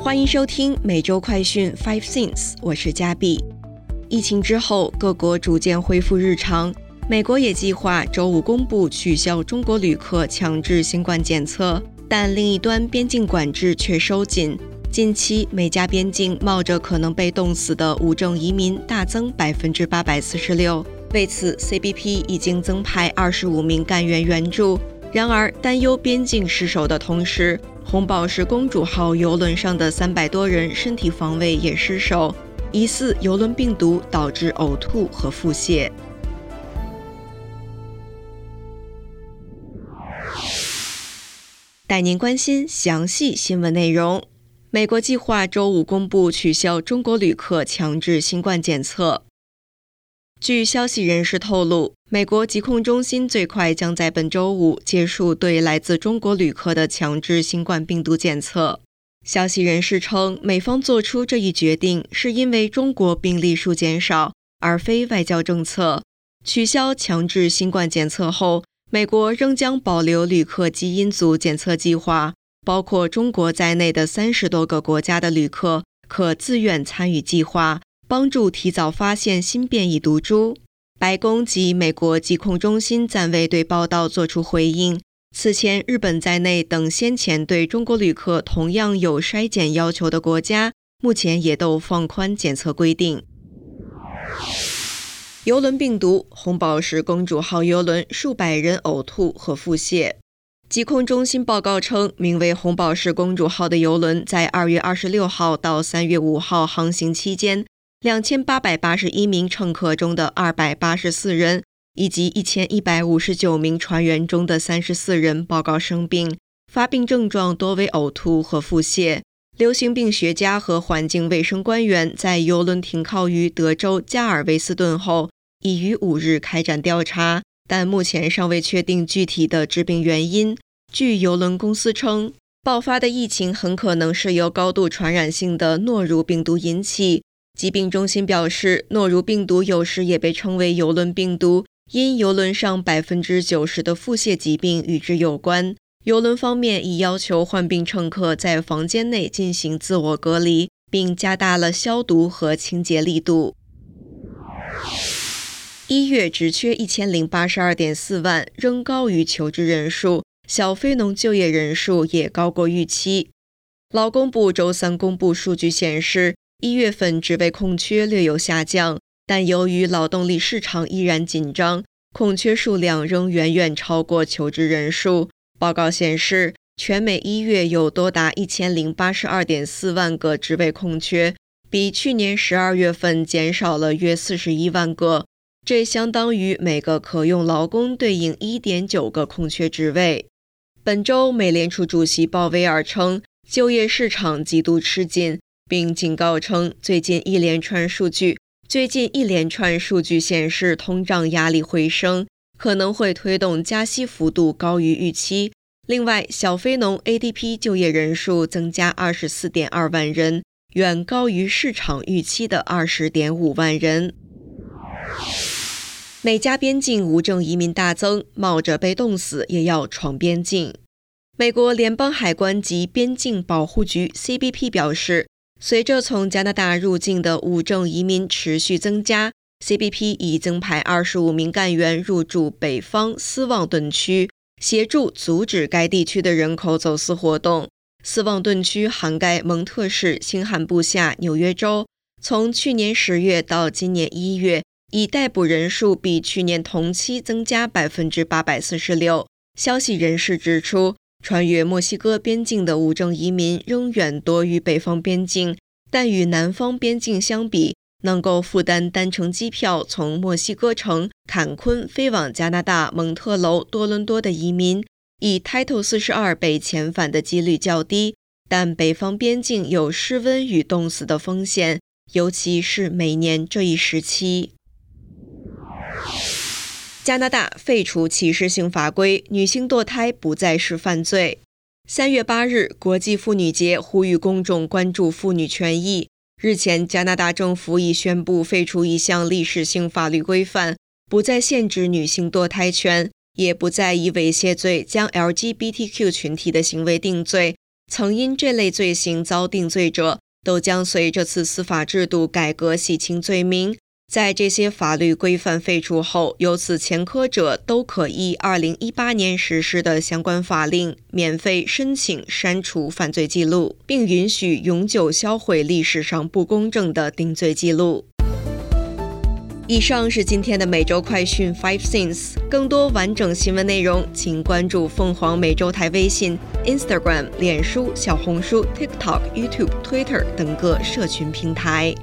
欢迎收听每周快讯 Five Things，我是嘉碧。疫情之后，各国逐渐恢复日常，美国也计划周五公布取消中国旅客强制新冠检测，但另一端边境管制却收紧。近期美加边境冒着可能被冻死的无证移民大增百分之八百四十六，为此 CBP 已经增派二十五名干员援助。然而，担忧边境失守的同时，红宝石公主号游轮上的三百多人身体防卫也失守，疑似游轮病毒导致呕吐和腹泻。带您关心详细新闻内容。美国计划周五公布取消中国旅客强制新冠检测。据消息人士透露，美国疾控中心最快将在本周五结束对来自中国旅客的强制新冠病毒检测。消息人士称，美方做出这一决定是因为中国病例数减少，而非外交政策。取消强制新冠检测后，美国仍将保留旅客基因组检测计划，包括中国在内的三十多个国家的旅客可自愿参与计划。帮助提早发现新变异毒株。白宫及美国疾控中心暂未对报道作出回应。此前，日本在内等先前对中国旅客同样有筛检要求的国家，目前也都放宽检测规定。游轮病毒“红宝石公主号”游轮数百人呕吐和腹泻。疾控中心报告称，名为“红宝石公主号”的游轮在二月二十六号到三月五号航行期间。两千八百八十一名乘客中的二百八十四人，以及一千一百五十九名船员中的三十四人报告生病，发病症状多为呕吐和腹泻。流行病学家和环境卫生官员在游轮停靠于德州加尔维斯顿后，已于五日开展调查，但目前尚未确定具体的致病原因。据游轮公司称，爆发的疫情很可能是由高度传染性的诺如病毒引起。疾病中心表示，诺如病毒有时也被称为游轮病毒，因游轮上百分之九十的腹泻疾病与之有关。游轮方面已要求患病乘客在房间内进行自我隔离，并加大了消毒和清洁力度。一月只缺一千零八十二点四万，仍高于求职人数，小非农就业人数也高过预期。劳工部周三公布数据显示。一月份职位空缺略有下降，但由于劳动力市场依然紧张，空缺数量仍远远超过求职人数。报告显示，全美一月有多达一千零八十二点四万个职位空缺，比去年十二月份减少了约四十一万个，这相当于每个可用劳工对应一点九个空缺职位。本周，美联储主席鲍威尔称，就业市场极度吃紧。并警告称，最近一连串数据，最近一连串数据显示，通胀压力回升，可能会推动加息幅度高于预期。另外，小非农 ADP 就业人数增加二十四点二万人，远高于市场预期的二十点五万人。美加边境无证移民大增，冒着被冻死也要闯边境。美国联邦海关及边境保护局 CBP 表示。随着从加拿大入境的无证移民持续增加，CBP 已增派二十五名干员入驻北方斯旺顿区，协助阻止该地区的人口走私活动。斯旺顿区涵盖蒙特市、新罕布夏、纽约州。从去年十月到今年一月，已逮捕人数比去年同期增加百分之八百四十六。消息人士指出。穿越墨西哥边境的无证移民仍远多于北方边境，但与南方边境相比，能够负担单程机票从墨西哥城坎昆飞往加拿大蒙特楼、多伦多的移民，以 Title 四十二被遣返的几率较低。但北方边境有失温与冻死的风险，尤其是每年这一时期。加拿大废除歧视性法规，女性堕胎不再是犯罪。三月八日，国际妇女节呼吁公众关注妇女权益。日前，加拿大政府已宣布废除一项历史性法律规范，不再限制女性堕胎权，也不再以猥亵罪将 LGBTQ 群体的行为定罪。曾因这类罪行遭定罪者，都将随这次司法制度改革洗清罪名。在这些法律规范废除后，由此前科者都可依2018年实施的相关法令，免费申请删除犯罪记录，并允许永久销毁历史上不公正的定罪记录。以上是今天的每周快讯 Five Things，更多完整新闻内容，请关注凤凰美洲台微信、Instagram、脸书、小红书、TikTok、YouTube、Twitter 等各社群平台。